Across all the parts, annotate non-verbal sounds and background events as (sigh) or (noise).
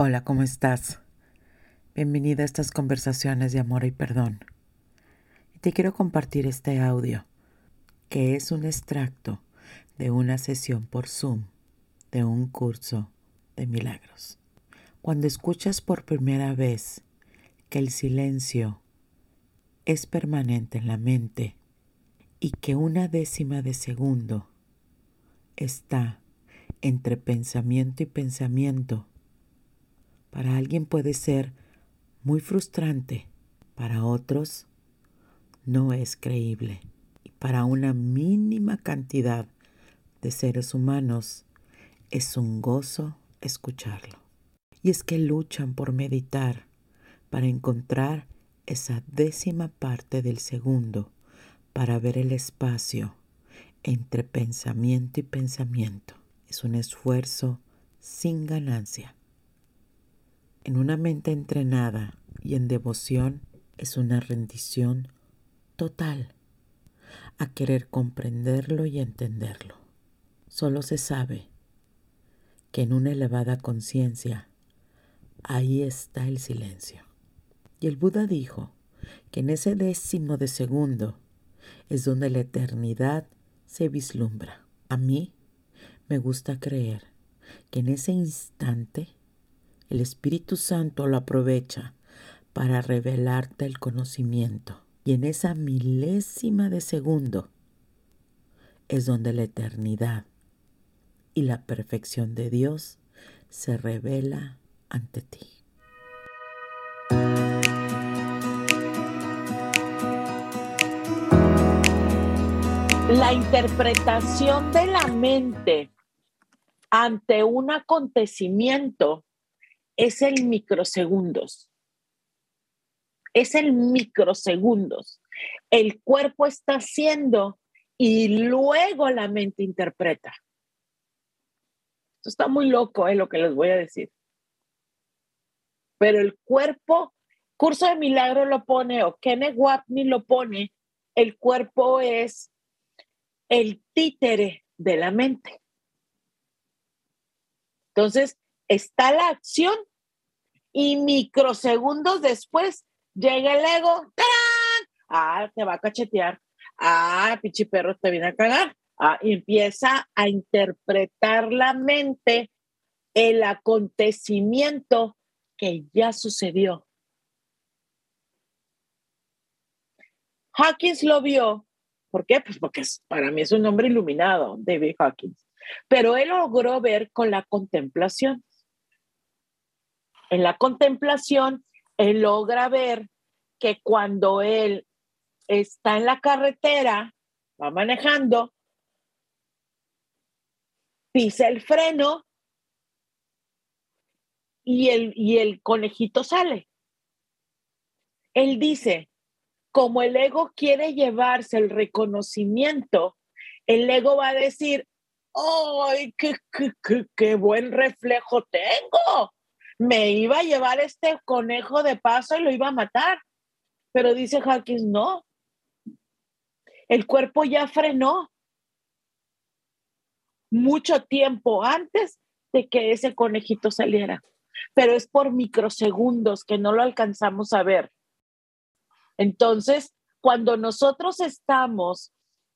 Hola, ¿cómo estás? Bienvenida a estas conversaciones de amor y perdón. Te quiero compartir este audio, que es un extracto de una sesión por Zoom de un curso de milagros. Cuando escuchas por primera vez que el silencio es permanente en la mente y que una décima de segundo está entre pensamiento y pensamiento, para alguien puede ser muy frustrante, para otros no es creíble y para una mínima cantidad de seres humanos es un gozo escucharlo. Y es que luchan por meditar para encontrar esa décima parte del segundo para ver el espacio entre pensamiento y pensamiento. Es un esfuerzo sin ganancia. En una mente entrenada y en devoción es una rendición total a querer comprenderlo y entenderlo. Solo se sabe que en una elevada conciencia ahí está el silencio. Y el Buda dijo que en ese décimo de segundo es donde la eternidad se vislumbra. A mí me gusta creer que en ese instante el Espíritu Santo lo aprovecha para revelarte el conocimiento. Y en esa milésima de segundo es donde la eternidad y la perfección de Dios se revela ante ti. La interpretación de la mente ante un acontecimiento es el microsegundos. Es el microsegundos. El cuerpo está haciendo y luego la mente interpreta. Esto está muy loco, es lo que les voy a decir. Pero el cuerpo, curso de milagro lo pone, o Kenneth Wapney lo pone, el cuerpo es el títere de la mente. Entonces, está la acción y microsegundos después llega el ego, ¡tarán! Ah, te va a cachetear. Ah, pinche perro te viene a cagar. Ah, empieza a interpretar la mente el acontecimiento que ya sucedió. Hawkins lo vio. ¿Por qué? Pues porque para mí es un hombre iluminado, David Hawkins. Pero él logró ver con la contemplación. En la contemplación, él logra ver que cuando él está en la carretera, va manejando, pisa el freno y el, y el conejito sale. Él dice, como el ego quiere llevarse el reconocimiento, el ego va a decir, ¡ay, qué, qué, qué, buen reflejo tengo! Me iba a llevar este conejo de paso y lo iba a matar. Pero dice Hawkins, no. El cuerpo ya frenó mucho tiempo antes de que ese conejito saliera pero es por microsegundos que no lo alcanzamos a ver. Entonces, cuando nosotros estamos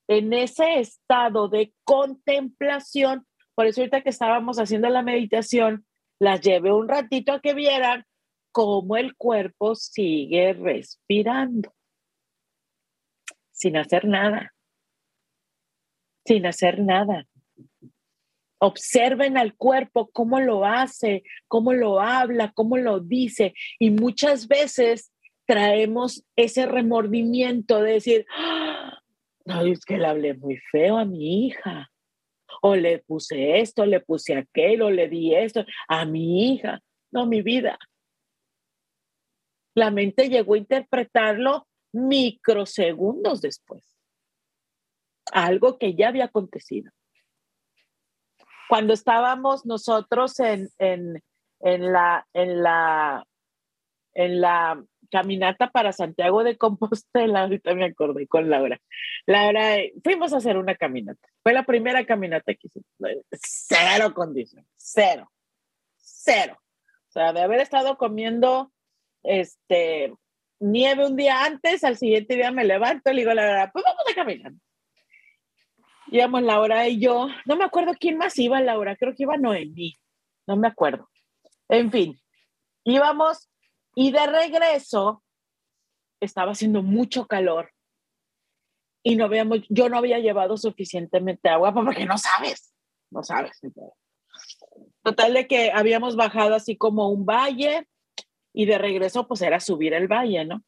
en ese estado de contemplación, por eso ahorita que estábamos haciendo la meditación, las llevé un ratito a que vieran cómo el cuerpo sigue respirando, sin hacer nada, sin hacer nada. Observen al cuerpo, cómo lo hace, cómo lo habla, cómo lo dice. Y muchas veces traemos ese remordimiento de decir, ¡Ah! no, es que le hablé muy feo a mi hija. O le puse esto, le puse aquello, le di esto a mi hija. No, mi vida. La mente llegó a interpretarlo microsegundos después. Algo que ya había acontecido cuando estábamos nosotros en, en, la, en, la, en la caminata para Santiago de Compostela, (laughs) ahorita me acordé con Laura. Laura, fuimos a hacer una caminata. Fue la primera caminata que hicimos. Cero condición, cero, cero. sea, de haber estado comiendo este, nieve un día antes, al siguiente día me levanto y le digo la verdad, pues vamos a caminar. Íbamos Laura y yo, no me acuerdo quién más iba Laura, creo que iba Noemí, no me acuerdo. En fin, íbamos y de regreso estaba haciendo mucho calor y no yo no había llevado suficientemente agua porque no sabes, no sabes. Total de que habíamos bajado así como un valle y de regreso pues era subir el valle, ¿no?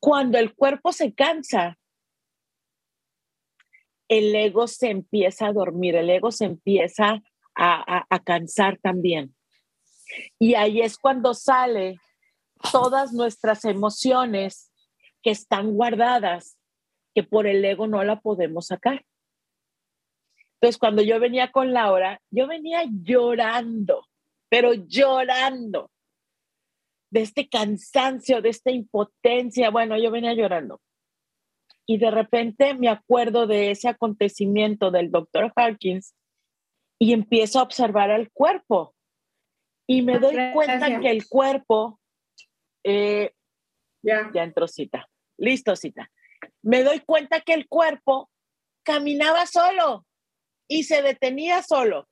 Cuando el cuerpo se cansa, el ego se empieza a dormir, el ego se empieza a, a cansar también. Y ahí es cuando sale todas nuestras emociones que están guardadas, que por el ego no la podemos sacar. Entonces, cuando yo venía con Laura, yo venía llorando, pero llorando de este cansancio, de esta impotencia. Bueno, yo venía llorando. Y de repente me acuerdo de ese acontecimiento del doctor Harkins y empiezo a observar al cuerpo. Y me doy cuenta que el cuerpo, eh, ya. ya entró cita, listo cita. Me doy cuenta que el cuerpo caminaba solo y se detenía solo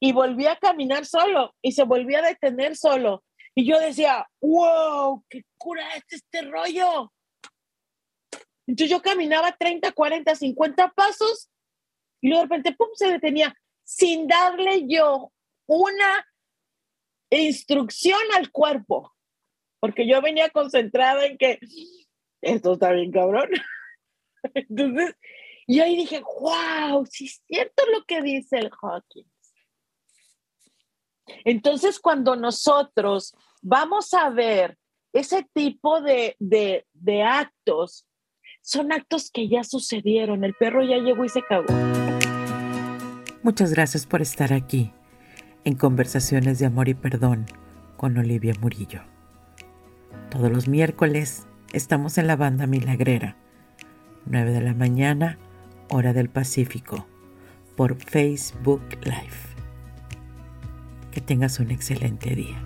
y volvía a caminar solo y se volvía a detener solo. Y yo decía, wow, qué cura es este rollo. Entonces yo caminaba 30, 40, 50 pasos y luego de repente, pum, se detenía sin darle yo una instrucción al cuerpo, porque yo venía concentrada en que esto está bien cabrón. (laughs) Entonces, y ahí dije, wow, sí es cierto lo que dice el Hawkins. Entonces, cuando nosotros vamos a ver ese tipo de, de, de actos, son actos que ya sucedieron. El perro ya llegó y se cagó. Muchas gracias por estar aquí en Conversaciones de Amor y Perdón con Olivia Murillo. Todos los miércoles estamos en la banda milagrera, 9 de la mañana hora del Pacífico, por Facebook Live. Que tengas un excelente día.